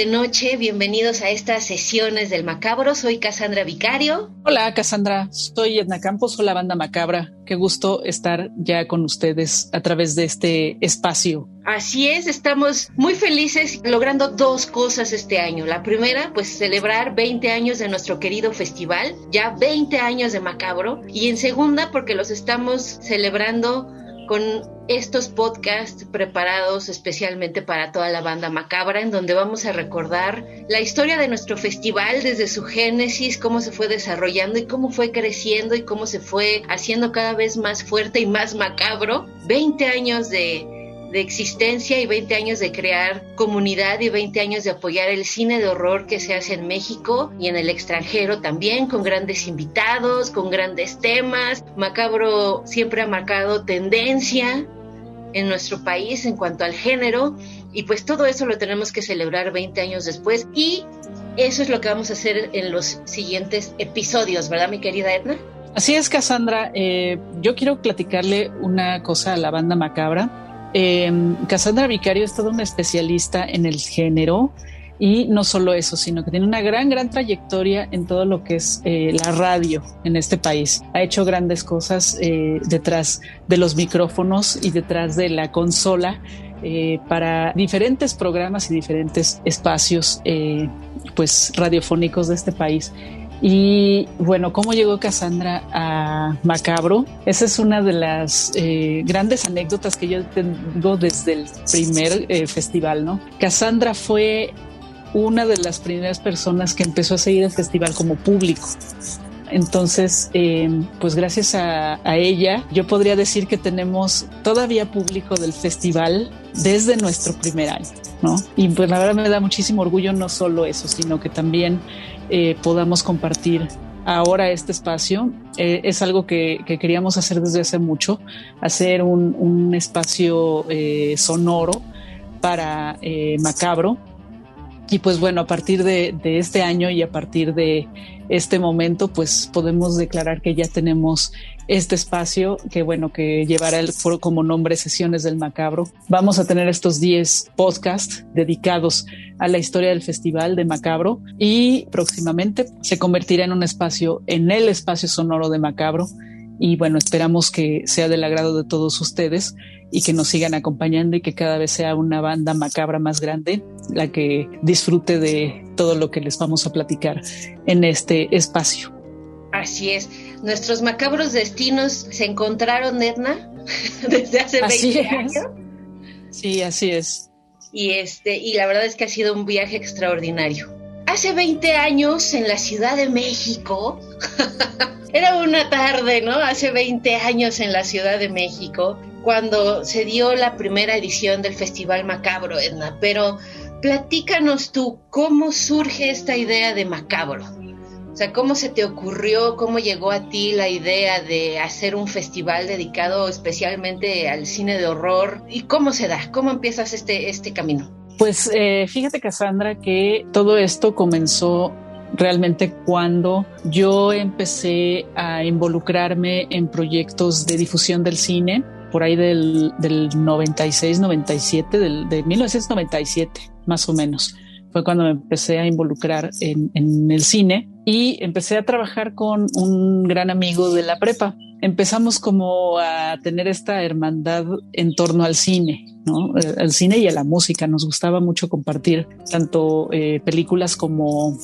Tarde, noche. Bienvenidos a estas sesiones del Macabro. Soy Cassandra Vicario. Hola, Cassandra. Soy Edna Campos. Hola, Banda Macabra. Qué gusto estar ya con ustedes a través de este espacio. Así es, estamos muy felices logrando dos cosas este año. La primera, pues celebrar 20 años de nuestro querido festival, ya 20 años de Macabro. Y en segunda, porque los estamos celebrando con estos podcasts preparados especialmente para toda la banda macabra, en donde vamos a recordar la historia de nuestro festival desde su génesis, cómo se fue desarrollando y cómo fue creciendo y cómo se fue haciendo cada vez más fuerte y más macabro. 20 años de, de existencia y 20 años de crear comunidad y 20 años de apoyar el cine de horror que se hace en México y en el extranjero también, con grandes invitados, con grandes temas. Macabro siempre ha marcado tendencia en nuestro país en cuanto al género y pues todo eso lo tenemos que celebrar 20 años después y eso es lo que vamos a hacer en los siguientes episodios, ¿verdad mi querida Edna? Así es, Cassandra. Eh, yo quiero platicarle una cosa a la banda macabra eh, Cassandra Vicario es toda una especialista en el género y no solo eso, sino que tiene una gran, gran trayectoria en todo lo que es eh, la radio en este país. Ha hecho grandes cosas eh, detrás de los micrófonos y detrás de la consola eh, para diferentes programas y diferentes espacios pues radiofónicos de este país. Y bueno, ¿cómo llegó Cassandra a Macabro? Esa es una de las eh, grandes anécdotas que yo tengo desde el primer eh, festival, ¿no? Cassandra fue una de las primeras personas que empezó a seguir el festival como público. Entonces, eh, pues gracias a, a, ella, yo podría decir que tenemos todavía público del festival desde nuestro primer año, ¿no? Y pues la verdad me da muchísimo orgullo no solo eso, sino que también eh, podamos compartir ahora este espacio. Eh, es algo que, que, queríamos hacer desde hace mucho, hacer un, un espacio eh, sonoro para eh, Macabro. Y pues bueno, a partir de, este año y a partir de este momento, pues podemos declarar que ya tenemos este espacio que bueno, que llevará el foro como nombre Sesiones del Macabro. Vamos a tener estos 10 podcasts dedicados a la historia del Festival de Macabro y próximamente se convertirá en un espacio, en el espacio sonoro de Macabro. Y bueno, esperamos que sea del agrado de todos ustedes y que nos sigan acompañando y que cada vez sea una banda macabra más grande la que disfrute de todo lo que les vamos a platicar en este espacio. Así es. Nuestros macabros destinos se encontraron, Edna, desde hace 20 así años. Sí, así es. Y este, y la verdad es que ha sido un viaje extraordinario. Hace 20 años en la Ciudad de México, era una tarde, ¿no? Hace 20 años en la Ciudad de México, cuando se dio la primera edición del Festival Macabro, Edna. Pero platícanos tú, ¿cómo surge esta idea de Macabro? O sea, ¿cómo se te ocurrió, cómo llegó a ti la idea de hacer un festival dedicado especialmente al cine de horror? ¿Y cómo se da? ¿Cómo empiezas este, este camino? Pues eh, fíjate, Cassandra, que todo esto comenzó realmente cuando yo empecé a involucrarme en proyectos de difusión del cine por ahí del, del 96, 97, del, de 1997, más o menos fue cuando me empecé a involucrar en, en, el cine y empecé a trabajar con un gran amigo de la prepa. Empezamos como a tener esta hermandad en torno al cine, ¿no? Al cine y a la música. Nos gustaba mucho compartir tanto eh, películas como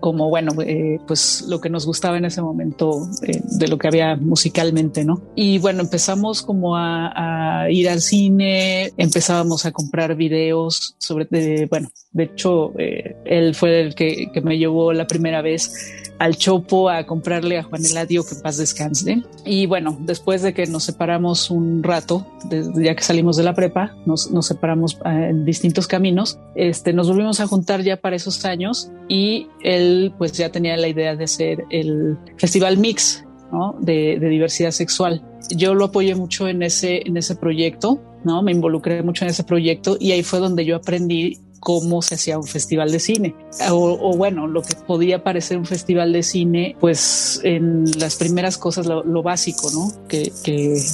como bueno, eh, pues lo que nos gustaba en ese momento eh, de lo que había musicalmente, ¿no? Y bueno, empezamos como a, ir al cine, empezábamos a comprar videos sobre, bueno, de hecho, eh, él fue el que me llevó la primera vez al Chopo a comprarle a Juan Eladio que paz descanse. Y bueno, después de que nos separamos un rato, ya que salimos de la prepa, nos, separamos eh, en distintos caminos, este, nos volvimos a juntar ya para esos años y él pues ya tenía la idea de hacer el Festival Mix de, de diversidad sexual. Yo lo apoyé mucho en ese, en ese proyecto, ¿no? Me involucré mucho en ese proyecto y ahí fue donde yo aprendí cómo se hacía un festival de cine. O, bueno, lo que podía parecer un festival de cine, pues en las primeras cosas lo, básico, ¿no? Que,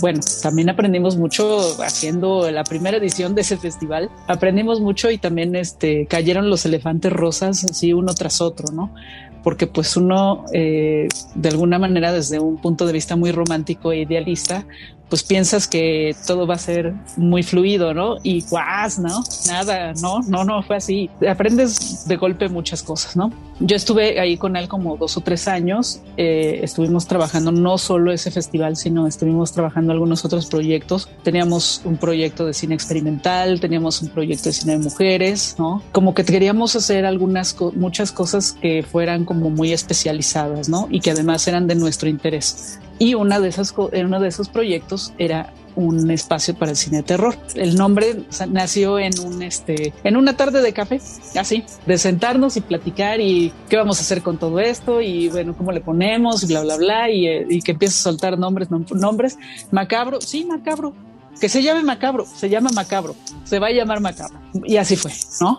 bueno, también aprendimos mucho haciendo la primera edición de ese festival. Aprendimos mucho y también este, cayeron los elefantes rosas así uno tras otro, ¿no? porque pues uno eh, de alguna manera desde un punto de vista muy romántico e idealista pues piensas que todo va a ser muy fluido, ¿no? Y guas, ¿no? Nada, no, no, no fue así. Aprendes de golpe muchas cosas, ¿no? Yo estuve ahí con él como dos o tres años. Eh, estuvimos trabajando no solo ese festival, sino estuvimos trabajando algunos otros proyectos. Teníamos un proyecto de cine experimental, teníamos un proyecto de cine de mujeres, ¿no? Como que queríamos hacer algunas, muchas cosas que fueran como muy especializadas, ¿no? Y que además eran de nuestro interés. Y una de esas, uno de esos proyectos era un espacio para el cine de terror. El nombre nació en un este en una tarde de café, así, de sentarnos y platicar y qué vamos a hacer con todo esto y bueno, cómo le ponemos, bla bla bla y, eh, que empiece a soltar nombres, nombres, macabro, sí, macabro, que se llame macabro, se llama macabro, se va a llamar macabro y así fue, ¿no?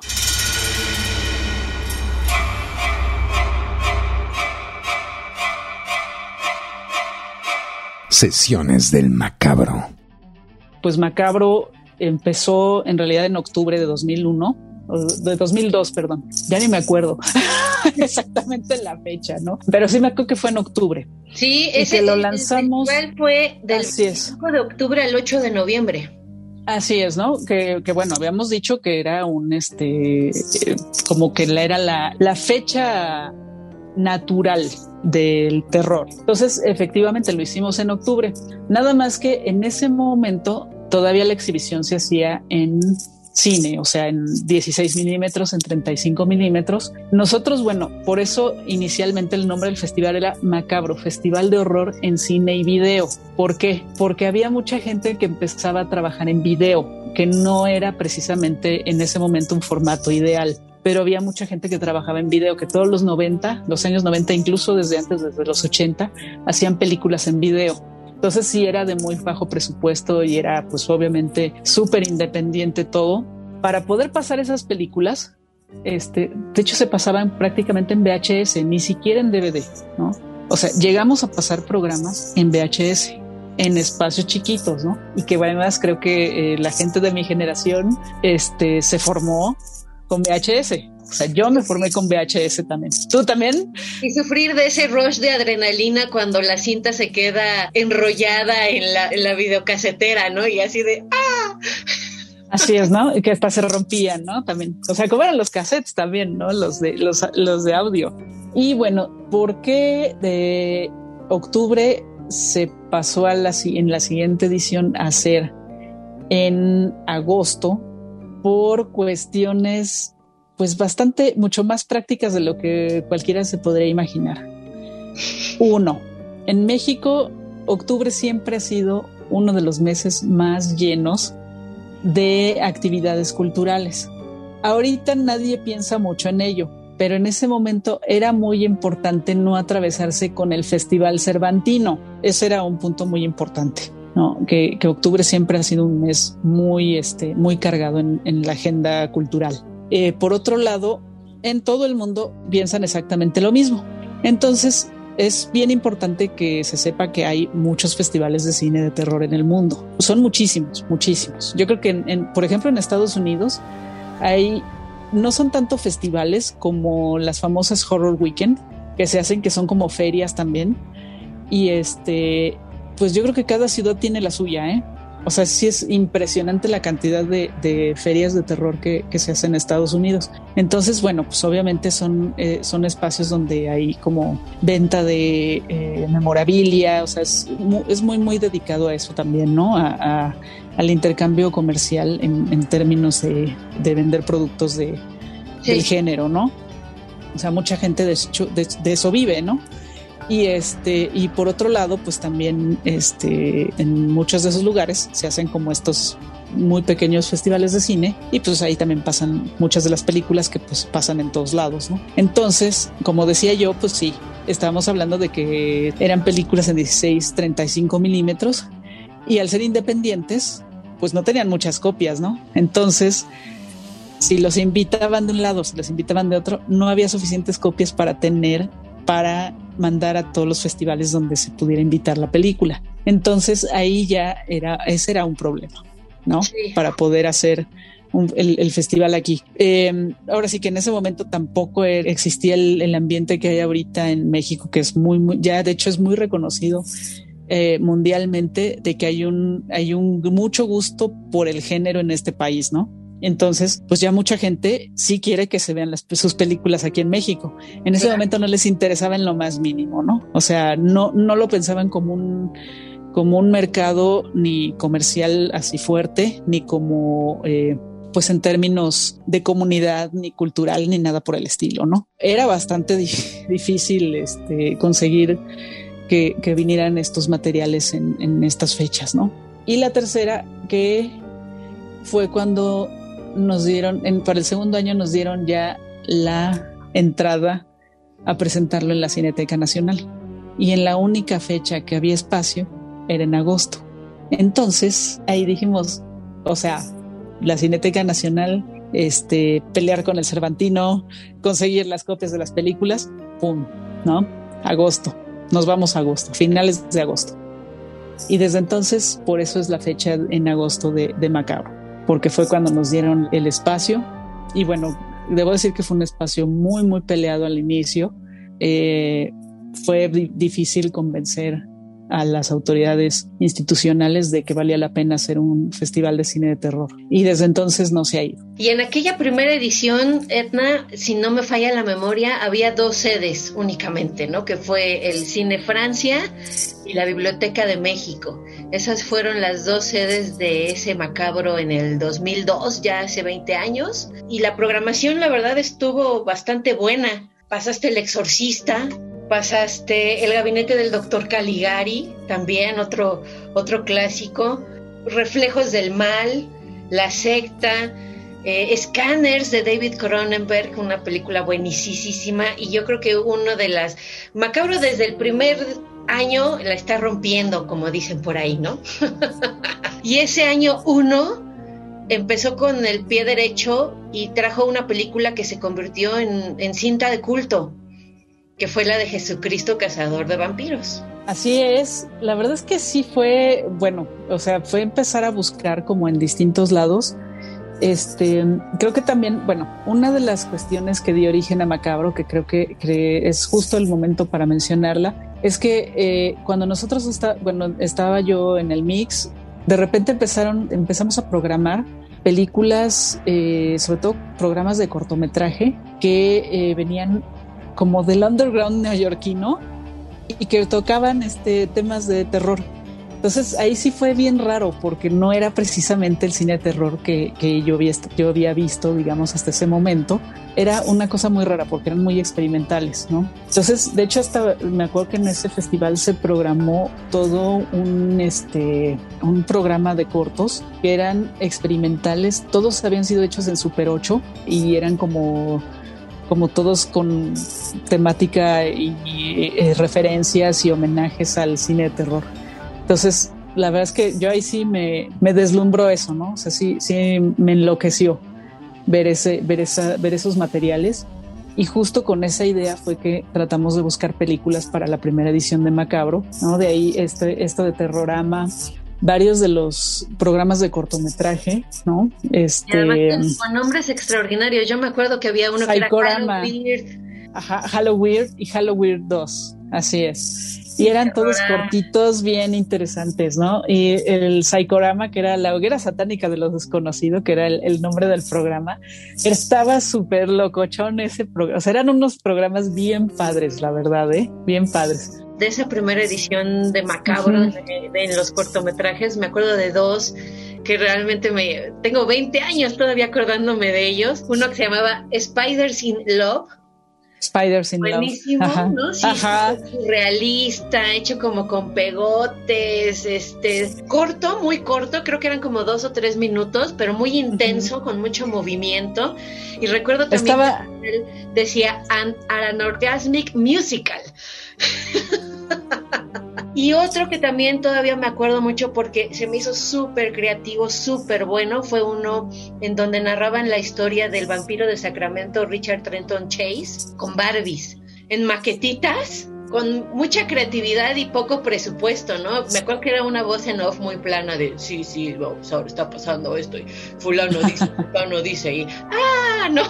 Sesiones del Macabro. Pues Macabro empezó en realidad en octubre de 2001, de 2002, perdón. Ya ni me acuerdo exactamente la fecha, ¿no? Pero sí me acuerdo que fue en octubre. Sí, ese lo lanzamos. fue del 5 de octubre al 8 de noviembre. Así es, ¿no? Que, bueno, habíamos dicho que era un, este, eh, como que era la, la fecha natural del terror. Entonces, efectivamente lo hicimos en octubre. Nada más que en ese momento todavía la exhibición se hacía en cine, o sea, en 16 milímetros, en 35 milímetros. Nosotros, bueno, por eso inicialmente el nombre del festival era Macabro, Festival de Horror en Cine y Video. ¿Por qué? Porque había mucha gente que empezaba a trabajar en video, que no era precisamente en ese momento un formato ideal pero había mucha gente que trabajaba en video, que todos los 90, los años 90, incluso desde antes, desde los 80, hacían películas en video. Entonces sí era de muy bajo presupuesto y era pues obviamente súper independiente todo. Para poder pasar esas películas, este, de hecho se pasaban prácticamente en VHS, ni siquiera en DVD, ¿no? O sea, llegamos a pasar programas en VHS en espacios chiquitos, ¿no? Y que además creo que eh, la gente de mi generación este, se formó con VHS. O sea, yo me formé con VHS también. ¿Tú también? Y sufrir de ese rush de adrenalina cuando la cinta se queda enrollada en la, en la videocasetera, ¿no? Y así de ¡ah! Así es, ¿no? Y que hasta se rompían, ¿no? También. O sea, como eran los cassettes también, ¿no? Los de, los, los de audio. Y bueno, ¿por qué de octubre se pasó a la, en la siguiente edición a hacer en agosto? Por cuestiones pues bastante, mucho más prácticas de lo que cualquiera se podría imaginar. Uno, en México, octubre siempre ha sido uno de los meses más llenos de actividades culturales. Ahorita nadie piensa mucho en ello, pero en ese momento era muy importante no atravesarse con el Festival Cervantino. Ese era un punto muy importante. Que, octubre siempre ha sido un mes muy, este, muy cargado en, la agenda cultural. Eh, por otro lado, en todo el mundo piensan exactamente lo mismo. Entonces, es bien importante que se sepa que hay muchos festivales de cine de terror en el mundo. Son muchísimos, muchísimos. Yo creo que, por ejemplo, en Estados Unidos hay, no son tanto festivales como las famosas Horror Weekend, que se hacen, que son como ferias también. Y este, pues yo creo que cada ciudad tiene la suya, ¿eh? O sea, sí es impresionante la cantidad de, ferias de terror que, se hacen en Estados Unidos. Entonces, bueno, pues obviamente son, eh, son espacios donde hay como venta de eh, memorabilia, o sea, es, muy, muy dedicado a eso también, ¿no? A, al intercambio comercial en, términos de, vender productos de, del género, ¿no? O sea, mucha gente de, de eso vive, ¿no? Y este, y por otro lado, pues también este, en muchos de esos lugares se hacen como estos muy pequeños festivales de cine y pues ahí también pasan muchas de las películas que pues pasan en todos lados, ¿no? Entonces, como decía yo, pues sí, estábamos hablando de que eran películas en 16, 35 milímetros y al ser independientes, pues no tenían muchas copias, ¿no? Entonces, si los invitaban de un lado, si los invitaban de otro, no había suficientes copias para tener para mandar a todos los festivales donde se pudiera invitar la película. Entonces ahí ya era, ese era un problema, ¿no? Para poder hacer el, festival aquí. Em, ahora sí que en ese momento tampoco e, existía el, ambiente que hay ahorita en México, que es muy, muy ya de hecho es muy reconocido eh, mundialmente de que hay un, hay un mucho gusto por el género en este país, ¿no? Entonces, pues ya mucha gente sí quiere que se vean las, sus películas aquí en México. En ese momento no les interesaba en lo más mínimo, ¿no? O sea, no, no lo pensaban como un, como un mercado ni comercial así fuerte, ni como, eh, pues en términos de comunidad, ni cultural, ni nada por el estilo, ¿no? Era bastante difícil este, conseguir que, que, vinieran estos materiales en, en estas fechas, ¿no? Y la tercera, que fue cuando nos dieron, en, para el segundo año nos dieron ya la entrada a presentarlo en la Cineteca Nacional. Y en la única fecha que había espacio era en agosto. Entonces ahí dijimos, o sea, la Cineteca Nacional, este, pelear con el Cervantino, conseguir las copias de las películas, ¡pum! ¿No? Agosto. Nos vamos a agosto, finales de agosto. Y desde entonces, por eso es la fecha en agosto de, de Macabro porque fue cuando nos dieron el espacio y bueno, debo decir que fue un espacio muy, muy peleado al inicio. Eh, fue difícil convencer a las autoridades institucionales de que valía la pena hacer un festival de cine de terror. Y desde entonces no se ha ido. Y en aquella primera edición, Edna, si no me falla la memoria, había dos sedes únicamente, ¿no? Que fue el Cine Francia y la Biblioteca de México. Esas fueron las dos sedes de ese macabro en el 2002, ya hace 20 años. Y la programación, la verdad, estuvo bastante buena. Pasaste El Exorcista, pasaste El gabinete del doctor Caligari, también otro, otro clásico, Reflejos del Mal, La secta, eh, Scanners de David Cronenberg, una película buenísima. Y yo creo que uno de las macabro desde el primer año la está rompiendo, como dicen por ahí, ¿no? y ese año uno empezó con el pie derecho y trajo una película que se convirtió en, en cinta de culto que fue la de Jesucristo Cazador de Vampiros. Así es, la verdad es que sí fue, bueno, o sea, fue empezar a buscar como en distintos lados. Este, creo que también, bueno, una de las cuestiones que dio origen a Macabro, que creo que, es justo el momento para mencionarla, es que eh, cuando nosotros está, bueno, estaba yo en el mix, de repente empezaron, empezamos a programar películas, eh, sobre todo programas de cortometraje que eh, venían como del underground neoyorquino y que tocaban este temas de terror. Entonces ahí sí fue bien raro porque no era precisamente el cine de terror que, que yo, había, yo había visto, digamos, hasta ese momento. Era una cosa muy rara porque eran muy experimentales, ¿no? Entonces, de hecho, hasta me acuerdo que en ese festival se programó todo un, este, un programa de cortos que eran experimentales. Todos habían sido hechos en Super 8 y eran como como todos con temática y, eh, referencias y homenajes al cine de terror. Entonces, la verdad es que yo ahí sí me, me deslumbró eso, ¿no? O sea, sí, sí me enloqueció ver, ese, ver, esa, ver esos materiales. Y justo con esa idea fue que tratamos de buscar películas para la primera edición de Macabro, ¿no? De ahí este, esto de Terrorama, varios de los programas de cortometraje, ¿no? Este, con nombres extraordinarios. Yo me acuerdo que había uno que era Halloween. Ajá, Halloween y Halloween 2. Así es. y eran todos cortitos, bien interesantes, ¿no? Y el Psychorama, que era la hoguera satánica de los desconocidos, que era el, nombre del programa, estaba súper locochón ese programa. O sea, eran unos programas bien padres, la verdad, ¿eh? Bien padres. De esa primera edición de Macabro, en los cortometrajes, me acuerdo de dos que realmente me... Tengo 20 años todavía acordándome de ellos. Uno que se llamaba Spiders in Love, Spiders in Buenísimo, ¿no? Sí, realista, hecho como con pegotes, este, corto, muy corto, creo que eran como dos o tres minutos, pero muy intenso, con mucho movimiento. Y recuerdo también Estaba... que él decía an, an orgasmic musical. Y otro que también todavía me acuerdo mucho porque se me hizo súper creativo, súper bueno, fue uno en donde narraban la historia del vampiro de Sacramento Richard Trenton Chase con Barbies en maquetitas con mucha creatividad y poco presupuesto, ¿no? Me acuerdo que era una voz en off muy plana de, sí, sí, vamos, ahora está pasando esto y fulano dice, fulano dice y, ah, no,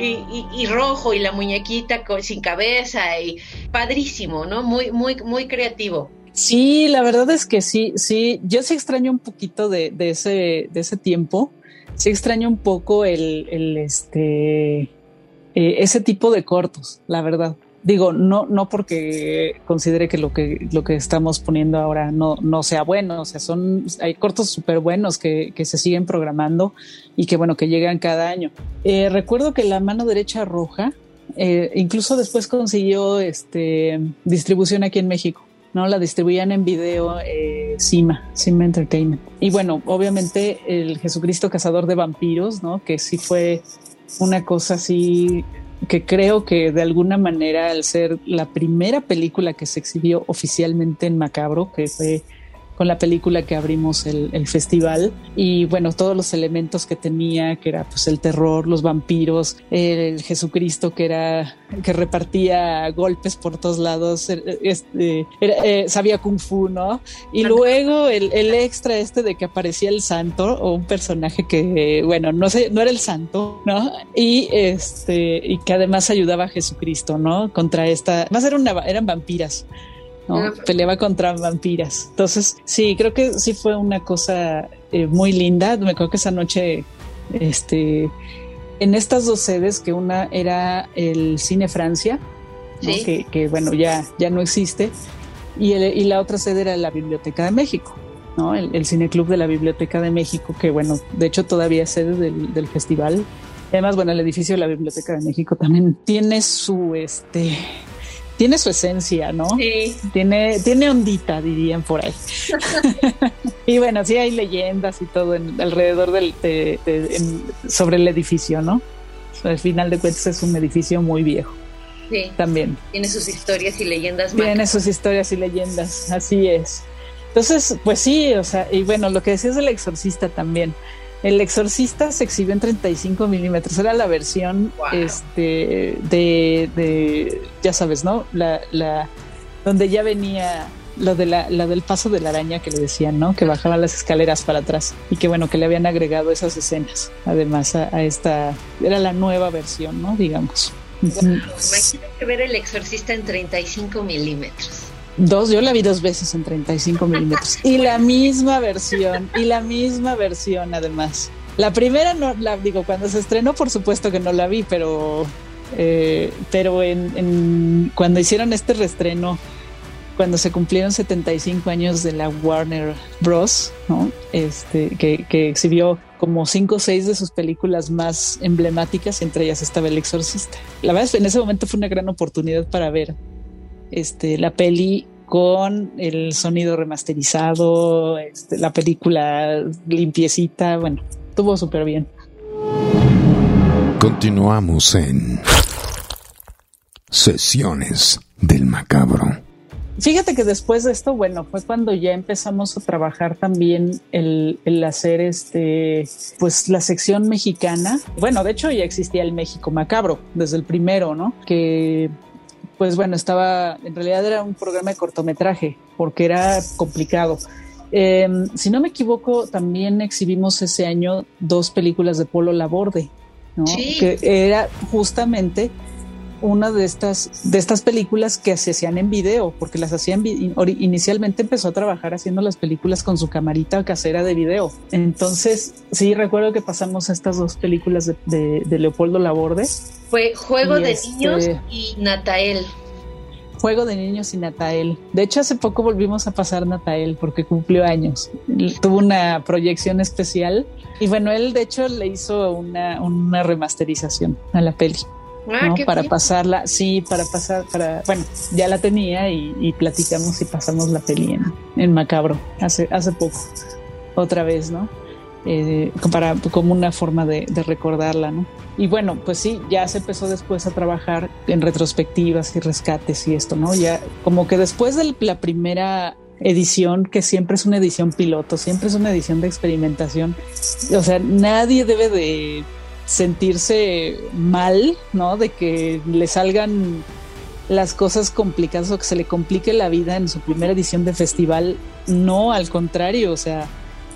y, rojo y la muñequita sin cabeza y padrísimo, ¿no? Muy, muy, muy creativo. Sí, la verdad es que sí, sí, yo sí extraño un poquito de, de ese, de ese tiempo, sí extraño un poco el, el este, eh, ese tipo de cortos, la verdad digo, no, no porque considere que lo que lo que estamos poniendo ahora no, no sea bueno, o sea, son, hay cortos súper buenos que, que, se siguen programando y que bueno, que llegan cada año. Eh, recuerdo que la mano derecha roja, eh, incluso después consiguió este distribución aquí en México. ¿no? La distribuían en video eh, Cima, Cima Entertainment. Y bueno, obviamente el Jesucristo Cazador de Vampiros, ¿no? Que sí fue una cosa así que creo que de alguna manera al ser la primera película que se exhibió oficialmente en Macabro, que fue con la película que abrimos el, festival y bueno, todos los elementos que tenía, que era pues el terror, los vampiros, el Jesucristo que era que repartía golpes por todos lados, eh, este, eh, sabía kung fu, ¿no? Y luego el, el, extra este de que aparecía el santo o un personaje que, bueno, no sé, no era el santo, ¿no? Y este, y que además ayudaba a Jesucristo, ¿no? Contra esta, más era una, eran vampiras. Peleaba contra vampiras. Entonces, sí, creo que sí fue una cosa eh, muy linda. Me acuerdo que esa noche, este, en estas dos sedes, que una era el Cine Francia, que, bueno, ya, ya no existe, y, y la otra sede era la Biblioteca de México. ¿no? El, el Cine Club de la Biblioteca de México, que bueno, de hecho todavía es sede del, del festival. Además, bueno, el edificio de la Biblioteca de México también tiene su, este, tiene su esencia, ¿no? Sí. Tiene, tiene ondita, dirían por ahí. y bueno, sí hay leyendas y todo en, alrededor del, sobre el edificio, ¿no? Al final de cuentas es un edificio muy viejo. Sí. También. Tiene sus historias y leyendas. Tiene sus historias y leyendas, así es. Entonces, pues sí, o sea, y bueno, lo que decías del exorcista también. El Exorcista se exhibió en 35 milímetros. Era la versión este, de, ya sabes, ¿no? La, la, donde ya venía lo de la, la, del paso de la araña que le decían, ¿no? Que bajaba las escaleras para atrás y que bueno, que le habían agregado esas escenas. Además, a, esta, era la nueva versión, ¿no? Digamos. Imagínate ver el exorcista en 35 milímetros. Dos, yo la vi dos veces en 35 milímetros. Y la misma versión, y la misma versión además. La primera no la digo, cuando se estrenó, por supuesto que no la vi, pero, eh, pero en, cuando hicieron este reestreno, cuando se cumplieron 75 años de la Warner Bros., ¿no? este, que, que exhibió como cinco o seis de sus películas más emblemáticas, entre ellas estaba El Exorcista. La verdad es que en ese momento fue una gran oportunidad para ver este, la peli con el sonido remasterizado, este, la película limpiecita, bueno, estuvo súper bien. Continuamos en Sesiones del Macabro. Fíjate que después de esto, bueno, fue cuando ya empezamos a trabajar también el, el, hacer este, pues la sección mexicana. Bueno, de hecho ya existía el México Macabro desde el primero, ¿no? Que pues bueno, estaba, en realidad era un programa de cortometraje, porque era complicado. Em, si no me equivoco, también exhibimos ese año dos películas de Polo Laborde, ¿no? que era justamente una de estas, de estas películas que se hacían en video, porque las hacían inicialmente empezó a trabajar haciendo las películas con su camarita casera de video. Entonces, sí, recuerdo que pasamos estas dos películas de, de, Leopoldo Laborde. Fue Juego de este Niños y Natael. Juego de Niños y Natael. De hecho, hace poco volvimos a pasar Natael porque cumplió años. Tuvo una proyección especial y bueno, él de hecho le hizo una, una remasterización a la peli. Ah, para pasarla, sí, para pasar, para, bueno, ya la tenía y, platicamos y pasamos la peli en, Macabro hace, hace poco, otra vez, ¿no? Eh, para, como una forma de, recordarla, ¿no? Y bueno, pues sí, ya se empezó después a trabajar en retrospectivas y rescates y esto, ¿no? Ya como que después de la primera edición, que siempre es una edición piloto, siempre es una edición de experimentación, o sea, nadie debe de sentirse mal, ¿no? De que le salgan las cosas complicadas o que se le complique la vida en su primera edición de festival. No, al contrario, o sea,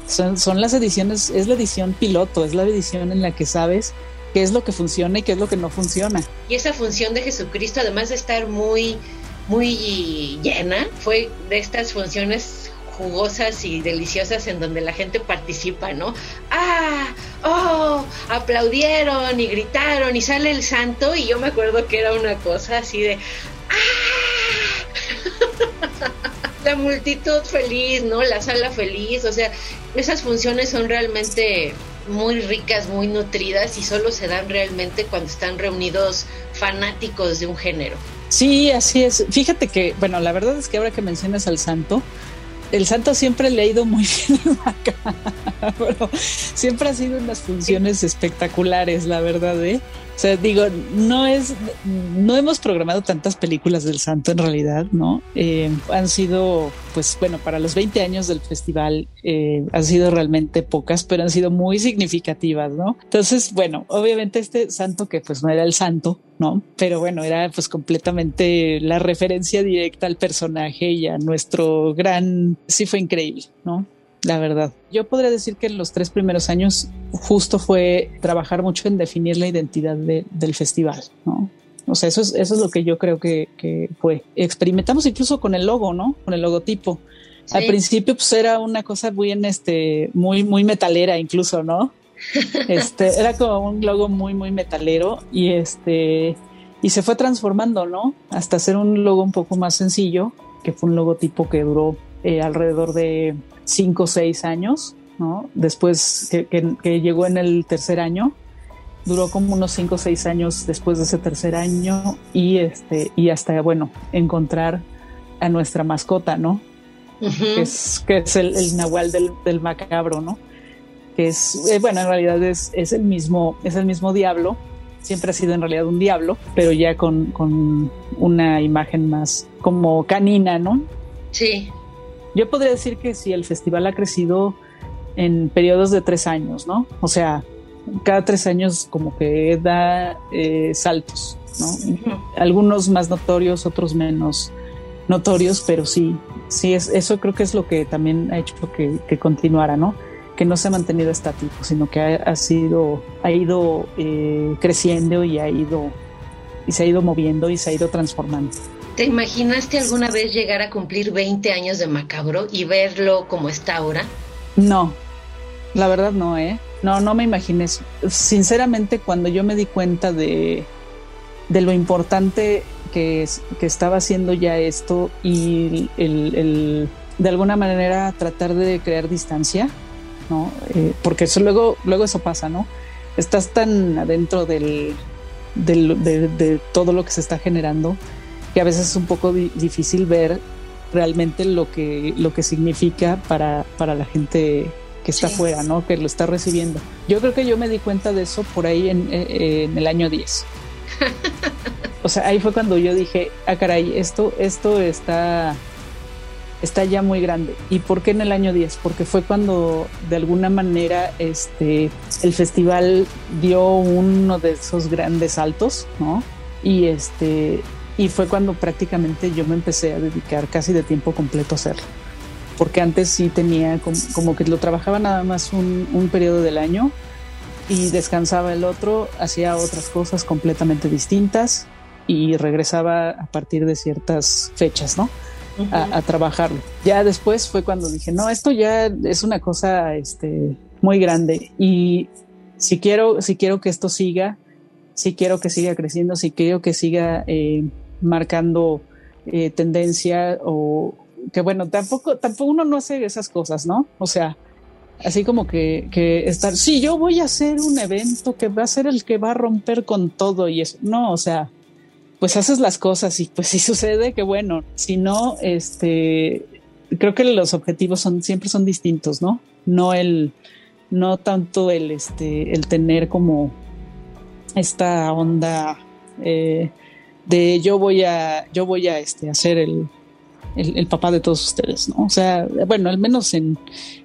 son, las ediciones, es la edición piloto, es la edición en la que sabes qué es lo que funciona y qué es lo que no funciona. Y esa función de Jesucristo, además de estar muy, muy llena, fue de estas funciones jugosas y deliciosas en donde la gente participa, ¿no? ¡Ah! ¡Oh! Aplaudieron y gritaron y sale el santo y yo me acuerdo que era una cosa así de ¡Ah! la multitud feliz, ¿no? La sala feliz, o sea, esas funciones son realmente muy ricas, muy nutridas y solo se dan realmente cuando están reunidos fanáticos de un género. Sí, así es. Fíjate que, bueno, la verdad es que ahora que mencionas al santo, el santo siempre le ha ido muy bien acá. siempre ha sido unas funciones espectaculares, la verdad, ¿eh? O sea, digo, no es, no hemos programado tantas películas del santo en realidad, ¿no? Eh, han sido, pues bueno, para los 20 años del festival eh, han sido realmente pocas, pero han sido muy significativas, ¿no? Entonces, bueno, obviamente este santo que pues no era el santo, ¿no? Pero bueno, era pues completamente la referencia directa al personaje y a nuestro gran, sí fue increíble, ¿no? La verdad. Yo podría decir que en los tres primeros años justo fue trabajar mucho en definir la identidad del festival, ¿no? O sea, eso es, eso es lo que yo creo que, que fue. Experimentamos incluso con el logo, ¿no? Con el logotipo. Al principio pues era una cosa muy en este, muy, muy metalera incluso, ¿no? Este, era como un logo muy, muy metalero y este, y se fue transformando, ¿no? Hasta hacer un logo un poco más sencillo, que fue un logotipo que duró eh, alrededor de cinco o seis años, ¿no? Después que, llegó en el tercer año, duró como unos cinco o seis años después de ese tercer año y este y hasta bueno encontrar a nuestra mascota, ¿no? que, es, que es el, nahual del, macabro, ¿no? Que es eh, bueno en realidad es, es, el mismo es el mismo diablo, siempre ha sido en realidad un diablo, pero ya con, con una imagen más como canina, ¿no? Sí. Yo podría decir que si el festival ha crecido en periodos de tres años, ¿no? O sea, cada tres años como que da eh, saltos, ¿no? Algunos más notorios, otros menos notorios, pero sí, sí, es, eso creo que es lo que también ha hecho que, que continuara, ¿no? Que no se ha mantenido estático, sino que ha, sido, ha ido eh, creciendo y ha ido, y se ha ido moviendo y se ha ido transformando. ¿Te imaginaste alguna vez llegar a cumplir 20 años de Macabro y verlo como está ahora? No, la verdad no, ¿eh? No, no me imaginé. Sinceramente, cuando yo me di cuenta de, de lo importante que, que estaba haciendo ya esto y el, de alguna manera tratar de crear distancia, ¿no? Eh, porque eso luego, luego eso pasa, ¿no? Estás tan adentro del, del de, de todo lo que se está generando que a veces es un poco difícil ver realmente lo que, lo que significa para, para la gente que está afuera, ¿no? Que lo está recibiendo. Yo creo que yo me di cuenta de eso por ahí en, eh, en el año 10. o sea, ahí fue cuando yo dije, ah, caray, esto, esto está, está ya muy grande. ¿Y por qué en el año 10? Porque fue cuando de alguna manera este, el festival dio uno de esos grandes saltos, ¿no? Y este, y fue cuando prácticamente yo me empecé a dedicar casi de tiempo completo a hacerlo. Porque antes sí tenía como, que lo trabajaba nada más un, un periodo del año, y descansaba el otro, hacía otras cosas completamente distintas. y regresaba a partir de ciertas fechas, ¿no? a, trabajarlo. Ya después fue cuando dije, no, esto ya es una cosa este, muy grande y si quiero, si quiero que esto siga, si quiero que siga creciendo, si quiero que siga eh, marcando eh, tendencia o que bueno, tampoco, tampoco uno no hace esas cosas, ¿no? O sea, así como que, que estar, sí, yo voy a hacer un evento que va a ser el que va a romper con todo y eso. No, o sea, pues haces las cosas y pues si sucede, que bueno. Si no, este, creo que los objetivos son siempre son distintos, ¿no? No el, no tanto el, este, el tener como esta onda eh, de yo voy a, yo voy a este, hacer el, el, papá de todos ustedes, ¿no? O sea, bueno, al menos en,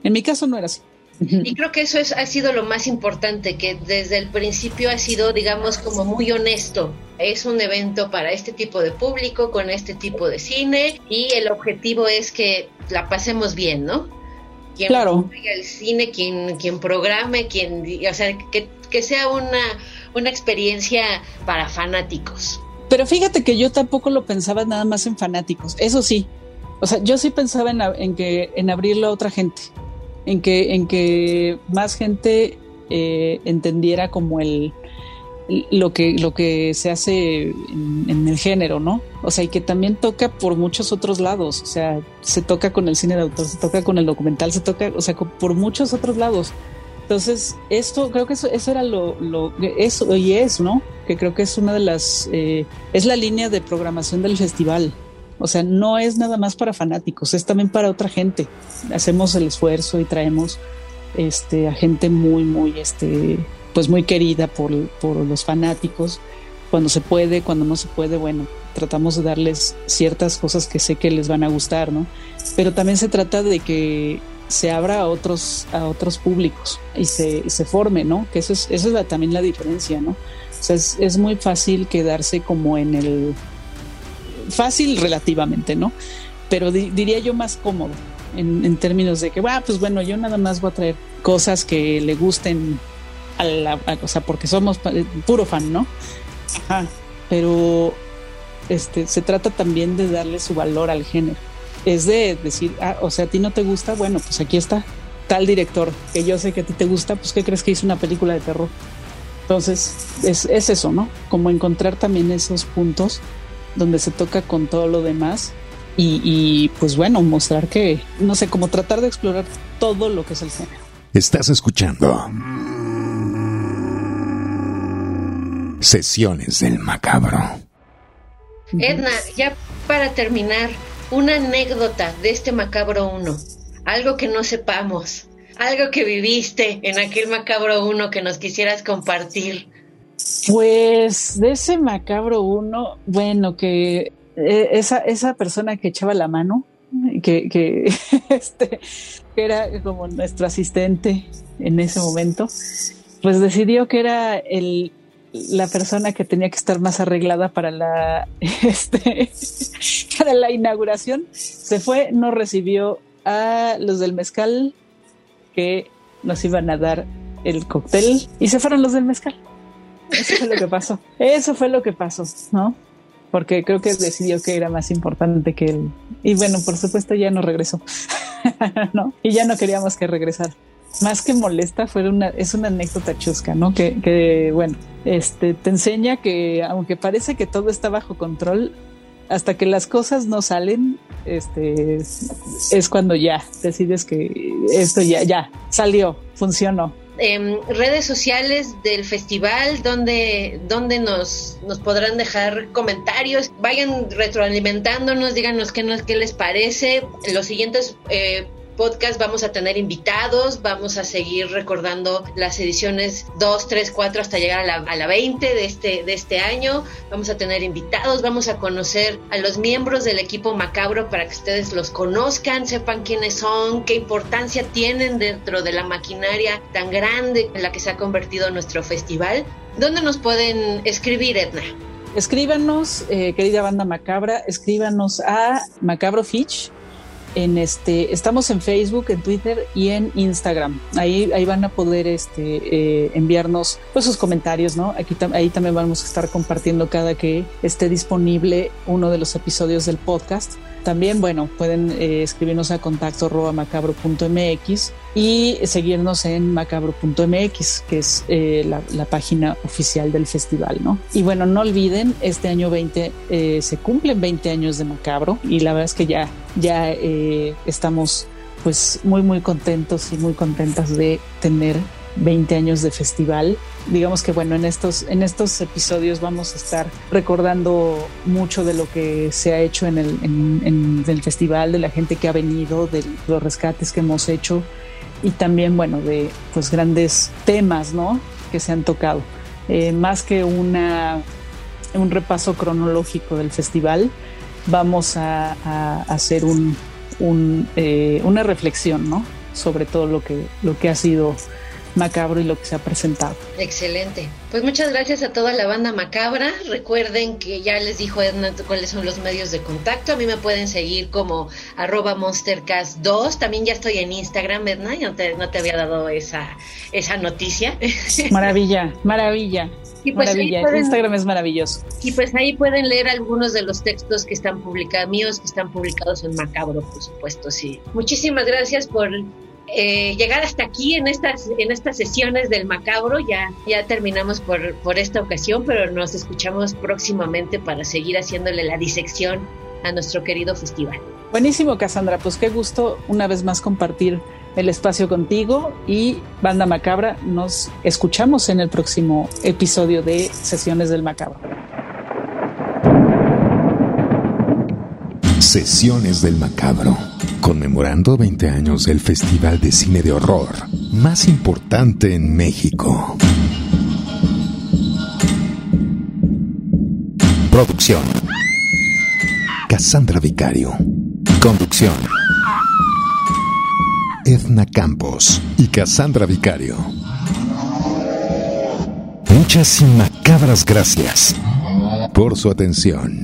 en mi caso no era así. Y creo que eso es, ha sido lo más importante, que desde el principio ha sido, digamos, como muy honesto. Es un evento para este tipo de público, con este tipo de cine, y el objetivo es que la pasemos bien, ¿no? Quien claro. el cine, quien, quien programe, quien, o sea, que, que sea una, una experiencia para fanáticos. Pero fíjate que yo tampoco lo pensaba nada más en fanáticos, eso sí. O sea, yo sí pensaba en, en que en abrirlo a otra gente en que, en que más gente eh, entendiera como el lo que, lo que se hace en, el género, ¿no? O sea, y que también toca por muchos otros lados. O sea, se toca con el cine de autor, se toca con el documental, se toca, o sea, por muchos otros lados. Entonces, esto, creo que eso, eso era lo, lo, eso y es, ¿no? Que creo que es una de las, eh, es la línea de programación del festival. O sea, no es nada más para fanáticos, es también para otra gente. Hacemos el esfuerzo y traemos este, a gente muy, muy, este, pues muy querida por, por los fanáticos. Cuando se puede, cuando no se puede, bueno, tratamos de darles ciertas cosas que sé que les van a gustar, ¿no? Pero también se trata de que se abra a otros, a otros públicos y se, se forme, ¿no? Que eso es, eso es también la diferencia, ¿no? O sea, es, es muy fácil quedarse como en el, fácil relativamente, ¿no? Pero diría yo más cómodo en, términos de que, ah, pues bueno, yo nada más voy a traer cosas que le gusten a la, o sea, porque somos eh, puro fan, ¿no? Ajá, pero este, se trata también de darle su valor al género. Es de decir, ah, o sea, a ti no te gusta, bueno, pues aquí está tal director que yo sé que a ti te gusta, pues ¿qué crees que hizo una película de terror? Entonces, es, es eso, ¿no? Como encontrar también esos puntos donde se toca con todo lo demás y, pues bueno, mostrar que, no sé, como tratar de explorar todo lo que es el género. Estás escuchando Sesiones del Macabro. Edna, ya para terminar, una anécdota de este Macabro 1, algo que no sepamos, algo que viviste en aquel Macabro 1 que nos quisieras compartir. Pues de ese macabro uno, bueno, que eh, esa, esa persona que echaba la mano, que, que, este, que era como nuestro asistente en ese momento, pues decidió que era el, la persona que tenía que estar más arreglada para la, este, para la inauguración. Se fue, no recibió a los del mezcal que nos iban a dar el cóctel y se fueron los del mezcal. Eso fue lo que pasó. Eso fue lo que pasó, ¿no? Porque creo que decidió que era más importante que él. Y bueno, por supuesto ya no regresó, ¿no? Y ya no queríamos que regresara. Más que molesta, fue una, es una anécdota chusca, ¿no? Que, que, bueno, este, te enseña que aunque parece que todo está bajo control, hasta que las cosas no salen, este, es cuando ya decides que esto ya, ya, salió, funcionó, redes sociales del festival donde, donde nos, nos podrán dejar comentarios, vayan retroalimentándonos, díganos qué, qué les parece. Los siguientes eh, podcast vamos a tener invitados, vamos a seguir recordando las ediciones 2, 3, 4 hasta llegar a la, a la 20 de este, de este año. Vamos a tener invitados, vamos a conocer a los miembros del equipo Macabro para que ustedes los conozcan, sepan quiénes son, qué importancia tienen dentro de la maquinaria tan grande en la que se ha convertido nuestro festival. ¿Dónde nos pueden escribir, Edna? Escríbanos, eh, querida banda macabra, escríbanos a Macabro Fitch en este, estamos en Facebook, en Twitter y en Instagram. Ahí, ahí van a poder este, eh, enviarnos pues, sus comentarios, ¿no? Aquí ahí también vamos a estar compartiendo cada que esté disponible uno de los episodios del podcast. También, bueno, pueden eh, escribirnos a contacto macabro.mx y seguirnos en macabro.mx, que es eh, la, página oficial del festival, ¿no? Y bueno, no olviden, este año 20 eh, se cumplen 20 años de Macabro y la verdad es que ya, ya estamos pues muy, muy contentos y muy contentas de tener 20 años de festival. Digamos que bueno, en estos, en estos episodios vamos a estar recordando mucho de lo que se ha hecho en el, en, el festival, de la gente que ha venido, de los rescates que hemos hecho y también bueno, de pues grandes temas, ¿no? Que se han tocado. Eh, más que una, un repaso cronológico del festival, vamos a, hacer un, un, eh, una reflexión, ¿no? Sobre todo lo que, lo que ha sido Macabro y lo que se ha presentado. Excelente. Pues muchas gracias a toda la banda Macabra. Recuerden que ya les dijo Edna cuáles son los medios de contacto. A mí me pueden seguir como arroba monstercast2. También ya estoy en Instagram, Edna. no te, no te había dado esa, esa noticia. Maravilla, maravilla. Y pues maravilla, Instagram es maravilloso. Y pues ahí pueden leer algunos de los textos que están publicados, míos, que están publicados en Macabro, por supuesto, sí. Muchísimas gracias por eh, llegar hasta aquí en estas, en estas sesiones del macabro. Ya, ya terminamos por, por esta ocasión, pero nos escuchamos próximamente para seguir haciéndole la disección a nuestro querido festival. Buenísimo, Cassandra. Pues qué gusto una vez más compartir el espacio contigo y Banda Macabra. Nos escuchamos en el próximo episodio de Sesiones del Macabro. Sesiones del Macabro conmemorando 20 años del Festival de Cine de Horror más importante en México. Producción. Cassandra Vicario. Conducción. Edna Campos y Cassandra Vicario. Muchas y macabras gracias por su atención.